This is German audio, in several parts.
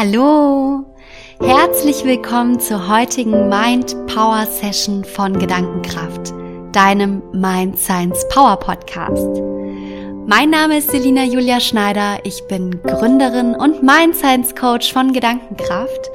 Hallo! Herzlich willkommen zur heutigen Mind Power Session von Gedankenkraft, deinem Mind Science Power Podcast. Mein Name ist Selina Julia Schneider, ich bin Gründerin und Mind Science Coach von Gedankenkraft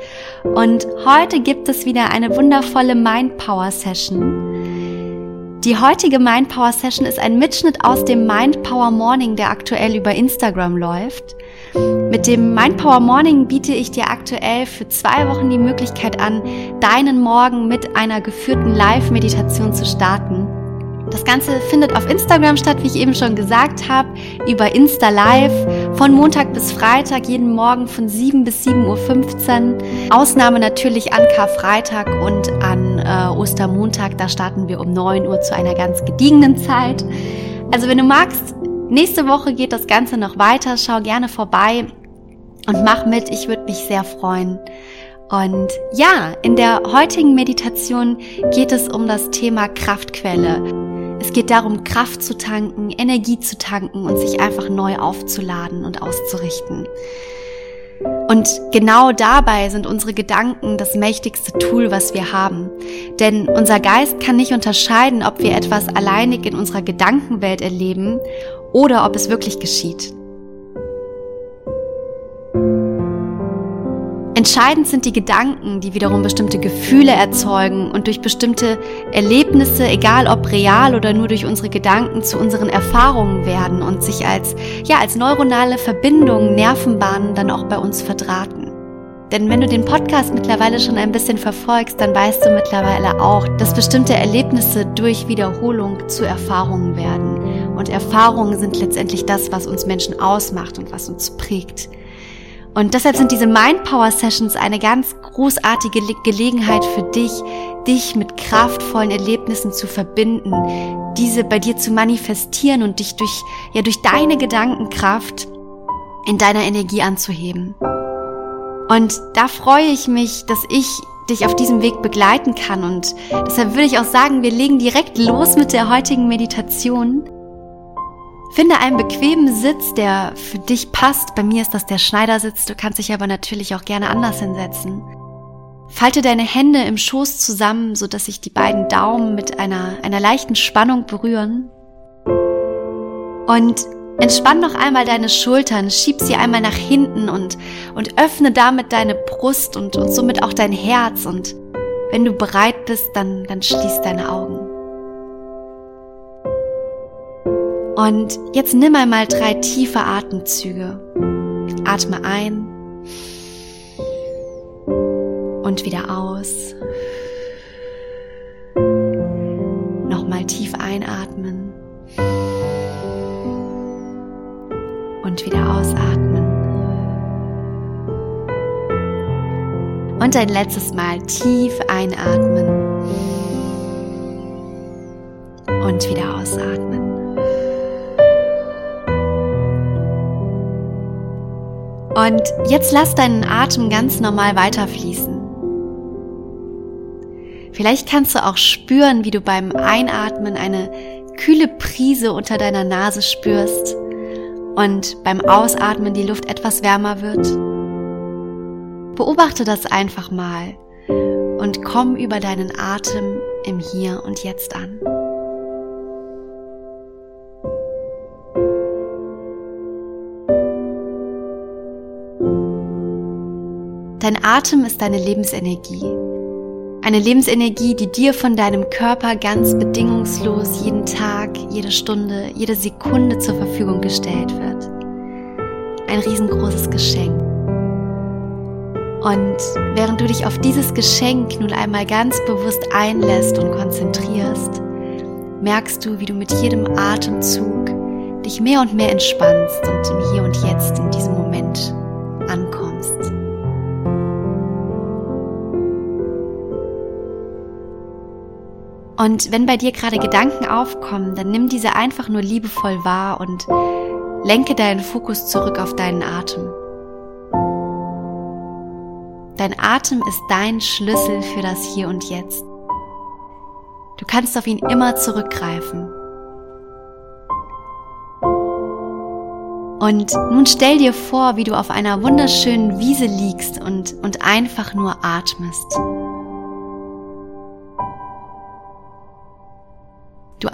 und heute gibt es wieder eine wundervolle Mind Power Session. Die heutige Mind Power Session ist ein Mitschnitt aus dem Mind Power Morning, der aktuell über Instagram läuft. Mit dem Mind Power Morning biete ich dir aktuell für zwei Wochen die Möglichkeit an, deinen Morgen mit einer geführten Live-Meditation zu starten. Das Ganze findet auf Instagram statt, wie ich eben schon gesagt habe, über Insta Live von Montag bis Freitag, jeden Morgen von 7 bis 7.15 Uhr. Ausnahme natürlich an Karfreitag und an äh, Ostermontag, da starten wir um 9 Uhr zu einer ganz gediegenen Zeit. Also wenn du magst, nächste Woche geht das Ganze noch weiter, schau gerne vorbei und mach mit, ich würde mich sehr freuen. Und ja, in der heutigen Meditation geht es um das Thema Kraftquelle. Es geht darum, Kraft zu tanken, Energie zu tanken und sich einfach neu aufzuladen und auszurichten. Und genau dabei sind unsere Gedanken das mächtigste Tool, was wir haben. Denn unser Geist kann nicht unterscheiden, ob wir etwas alleinig in unserer Gedankenwelt erleben oder ob es wirklich geschieht. Entscheidend sind die Gedanken, die wiederum bestimmte Gefühle erzeugen und durch bestimmte Erlebnisse, egal ob real oder nur durch unsere Gedanken, zu unseren Erfahrungen werden und sich als, ja, als neuronale Verbindungen, Nervenbahnen dann auch bei uns verdrahten. Denn wenn du den Podcast mittlerweile schon ein bisschen verfolgst, dann weißt du mittlerweile auch, dass bestimmte Erlebnisse durch Wiederholung zu Erfahrungen werden. Und Erfahrungen sind letztendlich das, was uns Menschen ausmacht und was uns prägt. Und deshalb sind diese Mind Power Sessions eine ganz großartige Gelegenheit für dich, dich mit kraftvollen Erlebnissen zu verbinden, diese bei dir zu manifestieren und dich durch, ja, durch deine Gedankenkraft in deiner Energie anzuheben. Und da freue ich mich, dass ich dich auf diesem Weg begleiten kann und deshalb würde ich auch sagen, wir legen direkt los mit der heutigen Meditation. Finde einen bequemen Sitz, der für dich passt. Bei mir ist das der Schneidersitz. Du kannst dich aber natürlich auch gerne anders hinsetzen. Falte deine Hände im Schoß zusammen, so dass sich die beiden Daumen mit einer, einer leichten Spannung berühren. Und entspann noch einmal deine Schultern, schieb sie einmal nach hinten und, und öffne damit deine Brust und, und somit auch dein Herz. Und wenn du bereit bist, dann, dann schließ deine Augen. Und jetzt nimm einmal drei tiefe Atemzüge. Atme ein und wieder aus. Nochmal tief einatmen und wieder ausatmen. Und ein letztes Mal tief einatmen und wieder ausatmen. Und jetzt lass deinen Atem ganz normal weiterfließen. Vielleicht kannst du auch spüren, wie du beim Einatmen eine kühle Prise unter deiner Nase spürst und beim Ausatmen die Luft etwas wärmer wird. Beobachte das einfach mal und komm über deinen Atem im Hier und Jetzt an. Dein Atem ist deine Lebensenergie. Eine Lebensenergie, die dir von deinem Körper ganz bedingungslos jeden Tag, jede Stunde, jede Sekunde zur Verfügung gestellt wird. Ein riesengroßes Geschenk. Und während du dich auf dieses Geschenk nun einmal ganz bewusst einlässt und konzentrierst, merkst du, wie du mit jedem Atemzug dich mehr und mehr entspannst und im Hier und Jetzt in diesem Moment ankommst. Und wenn bei dir gerade Gedanken aufkommen, dann nimm diese einfach nur liebevoll wahr und lenke deinen Fokus zurück auf deinen Atem. Dein Atem ist dein Schlüssel für das Hier und Jetzt. Du kannst auf ihn immer zurückgreifen. Und nun stell dir vor, wie du auf einer wunderschönen Wiese liegst und, und einfach nur atmest.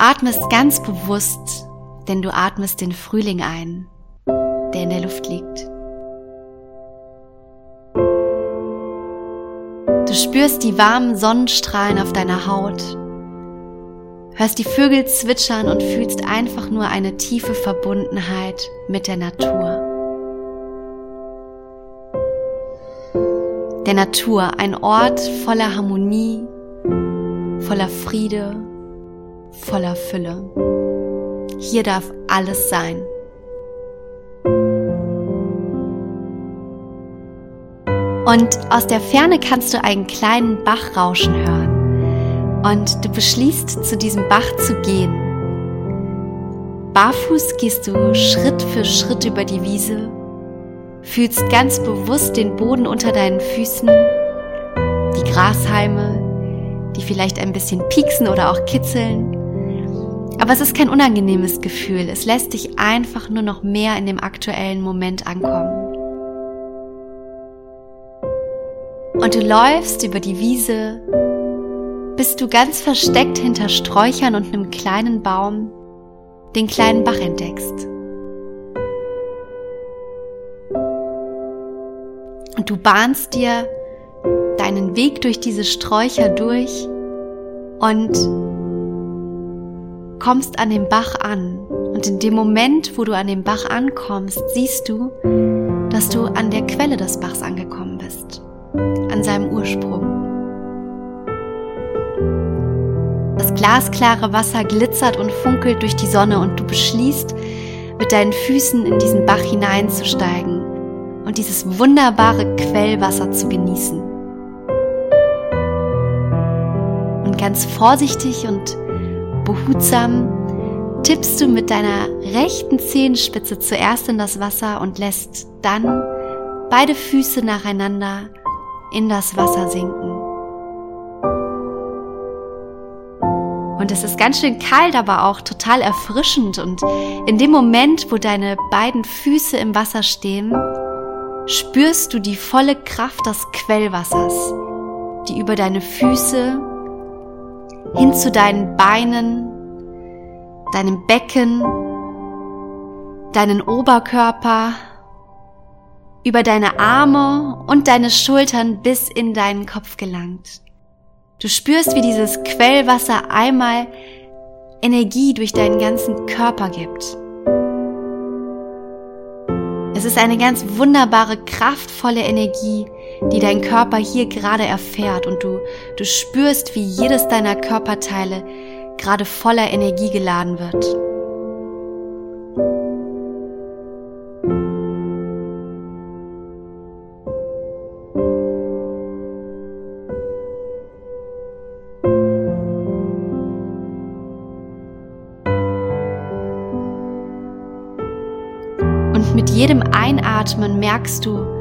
Atmest ganz bewusst, denn du atmest den Frühling ein, der in der Luft liegt. Du spürst die warmen Sonnenstrahlen auf deiner Haut, hörst die Vögel zwitschern und fühlst einfach nur eine tiefe Verbundenheit mit der Natur. Der Natur, ein Ort voller Harmonie, voller Friede, voller Fülle. Hier darf alles sein. Und aus der Ferne kannst du einen kleinen Bach rauschen hören. Und du beschließt, zu diesem Bach zu gehen. Barfuß gehst du Schritt für Schritt über die Wiese, fühlst ganz bewusst den Boden unter deinen Füßen, die Grashalme, die vielleicht ein bisschen pieksen oder auch kitzeln, aber es ist kein unangenehmes Gefühl. Es lässt dich einfach nur noch mehr in dem aktuellen Moment ankommen. Und du läufst über die Wiese, bis du ganz versteckt hinter Sträuchern und einem kleinen Baum den kleinen Bach entdeckst. Und du bahnst dir deinen Weg durch diese Sträucher durch und kommst an dem Bach an. Und in dem Moment, wo du an dem Bach ankommst, siehst du, dass du an der Quelle des Bachs angekommen bist, an seinem Ursprung. Das glasklare Wasser glitzert und funkelt durch die Sonne und du beschließt, mit deinen Füßen in diesen Bach hineinzusteigen und dieses wunderbare Quellwasser zu genießen. Und ganz vorsichtig und Behutsam tippst du mit deiner rechten Zehenspitze zuerst in das Wasser und lässt dann beide Füße nacheinander in das Wasser sinken. Und es ist ganz schön kalt, aber auch total erfrischend. Und in dem Moment, wo deine beiden Füße im Wasser stehen, spürst du die volle Kraft des Quellwassers, die über deine Füße hin zu deinen Beinen, deinem Becken, deinen Oberkörper, über deine Arme und deine Schultern bis in deinen Kopf gelangt. Du spürst, wie dieses Quellwasser einmal Energie durch deinen ganzen Körper gibt. Es ist eine ganz wunderbare, kraftvolle Energie, die dein Körper hier gerade erfährt und du, du spürst, wie jedes deiner Körperteile gerade voller Energie geladen wird. mit jedem Einatmen merkst du,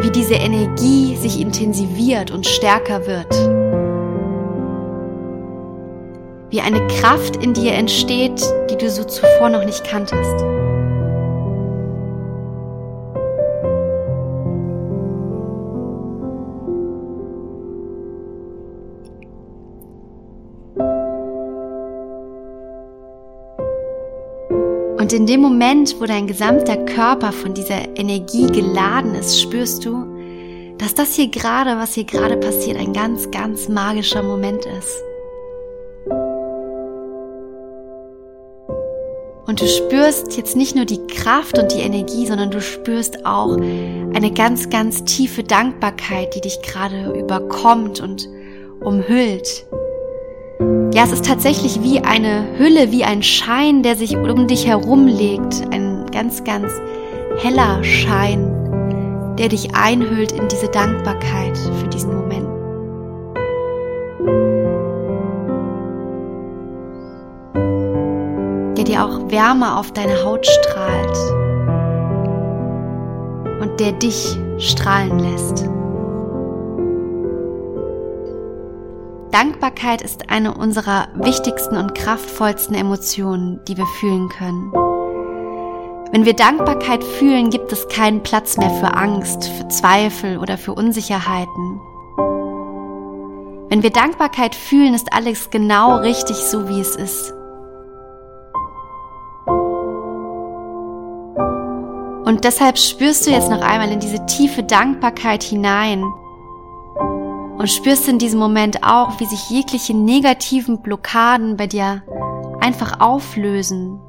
wie diese Energie sich intensiviert und stärker wird. Wie eine Kraft in dir entsteht, die du so zuvor noch nicht kanntest. Und in dem Moment, wo dein gesamter Körper von dieser Energie geladen ist, spürst du, dass das hier gerade, was hier gerade passiert, ein ganz, ganz magischer Moment ist. Und du spürst jetzt nicht nur die Kraft und die Energie, sondern du spürst auch eine ganz, ganz tiefe Dankbarkeit, die dich gerade überkommt und umhüllt. Ja, es ist tatsächlich wie eine Hülle, wie ein Schein, der sich um dich herum legt. Ein ganz, ganz heller Schein, der dich einhüllt in diese Dankbarkeit für diesen Moment. Der dir auch Wärme auf deine Haut strahlt und der dich strahlen lässt. Dankbarkeit ist eine unserer wichtigsten und kraftvollsten Emotionen, die wir fühlen können. Wenn wir Dankbarkeit fühlen, gibt es keinen Platz mehr für Angst, für Zweifel oder für Unsicherheiten. Wenn wir Dankbarkeit fühlen, ist alles genau richtig so, wie es ist. Und deshalb spürst du jetzt noch einmal in diese tiefe Dankbarkeit hinein und spürst in diesem Moment auch, wie sich jegliche negativen Blockaden bei dir einfach auflösen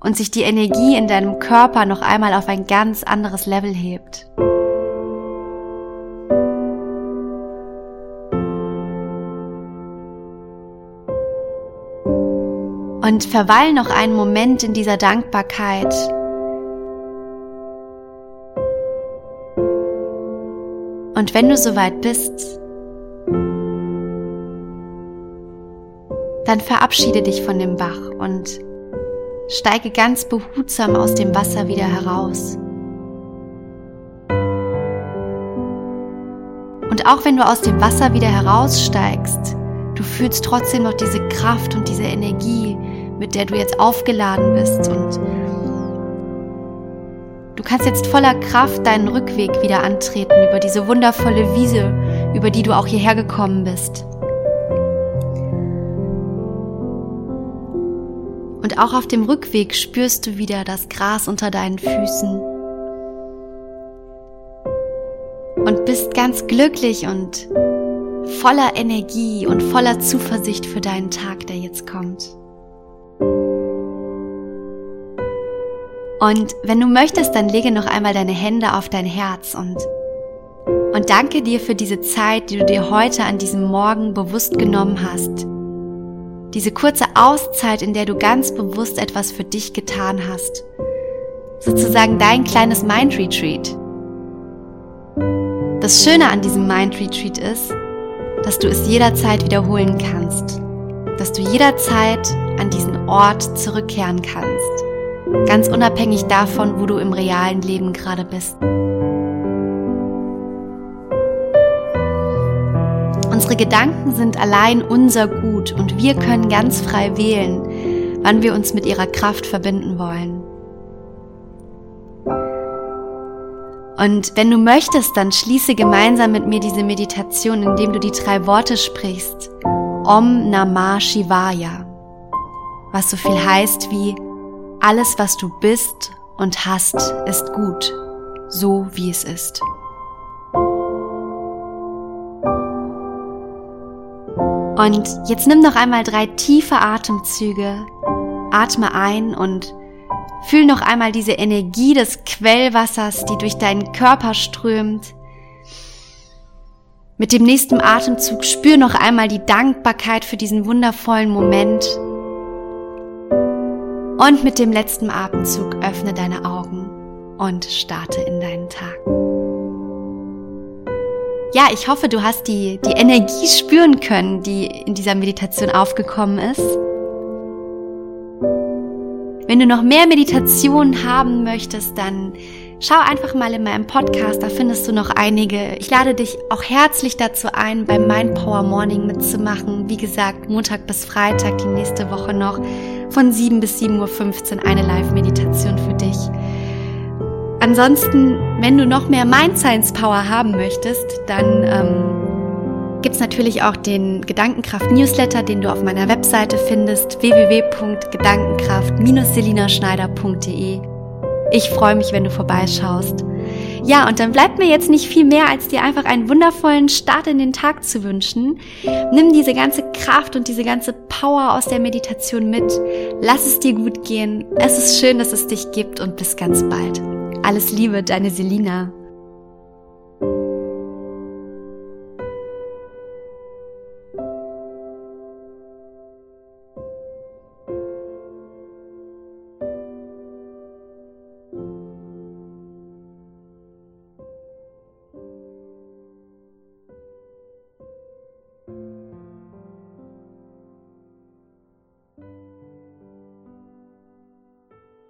und sich die Energie in deinem Körper noch einmal auf ein ganz anderes Level hebt. Und verweil noch einen Moment in dieser Dankbarkeit. Und wenn du soweit bist, dann verabschiede dich von dem Bach und Steige ganz behutsam aus dem Wasser wieder heraus. Und auch wenn du aus dem Wasser wieder heraussteigst, du fühlst trotzdem noch diese Kraft und diese Energie, mit der du jetzt aufgeladen bist und du kannst jetzt voller Kraft deinen Rückweg wieder antreten über diese wundervolle Wiese, über die du auch hierher gekommen bist. Und auch auf dem Rückweg spürst du wieder das Gras unter deinen Füßen. Und bist ganz glücklich und voller Energie und voller Zuversicht für deinen Tag, der jetzt kommt. Und wenn du möchtest, dann lege noch einmal deine Hände auf dein Herz und, und danke dir für diese Zeit, die du dir heute an diesem Morgen bewusst genommen hast diese kurze Auszeit, in der du ganz bewusst etwas für dich getan hast. Sozusagen dein kleines Mind Retreat. Das Schöne an diesem Mind Retreat ist, dass du es jederzeit wiederholen kannst. Dass du jederzeit an diesen Ort zurückkehren kannst. Ganz unabhängig davon, wo du im realen Leben gerade bist. Unsere Gedanken sind allein unser Gut und wir können ganz frei wählen, wann wir uns mit ihrer Kraft verbinden wollen. Und wenn du möchtest, dann schließe gemeinsam mit mir diese Meditation, indem du die drei Worte sprichst. Om Namah Shivaya. Was so viel heißt wie alles, was du bist und hast, ist gut, so wie es ist. Und jetzt nimm noch einmal drei tiefe Atemzüge. Atme ein und fühl noch einmal diese Energie des Quellwassers, die durch deinen Körper strömt. Mit dem nächsten Atemzug spür noch einmal die Dankbarkeit für diesen wundervollen Moment. Und mit dem letzten Atemzug öffne deine Augen und starte in deinen Tag ja, ich hoffe, du hast die, die Energie spüren können, die in dieser Meditation aufgekommen ist. Wenn du noch mehr Meditationen haben möchtest, dann schau einfach mal in meinem Podcast, da findest du noch einige. Ich lade dich auch herzlich dazu ein, beim Mind Power Morning mitzumachen. Wie gesagt, Montag bis Freitag, die nächste Woche noch von 7 bis 7.15 Uhr eine Live-Meditation für dich. Ansonsten, wenn du noch mehr Mind Science Power haben möchtest, dann ähm, gibt es natürlich auch den Gedankenkraft Newsletter, den du auf meiner Webseite findest, www.gedankenkraft-selinaschneider.de. Ich freue mich, wenn du vorbeischaust. Ja, und dann bleibt mir jetzt nicht viel mehr, als dir einfach einen wundervollen Start in den Tag zu wünschen. Nimm diese ganze Kraft und diese ganze Power aus der Meditation mit. Lass es dir gut gehen. Es ist schön, dass es dich gibt und bis ganz bald. Alles Liebe, deine Selina.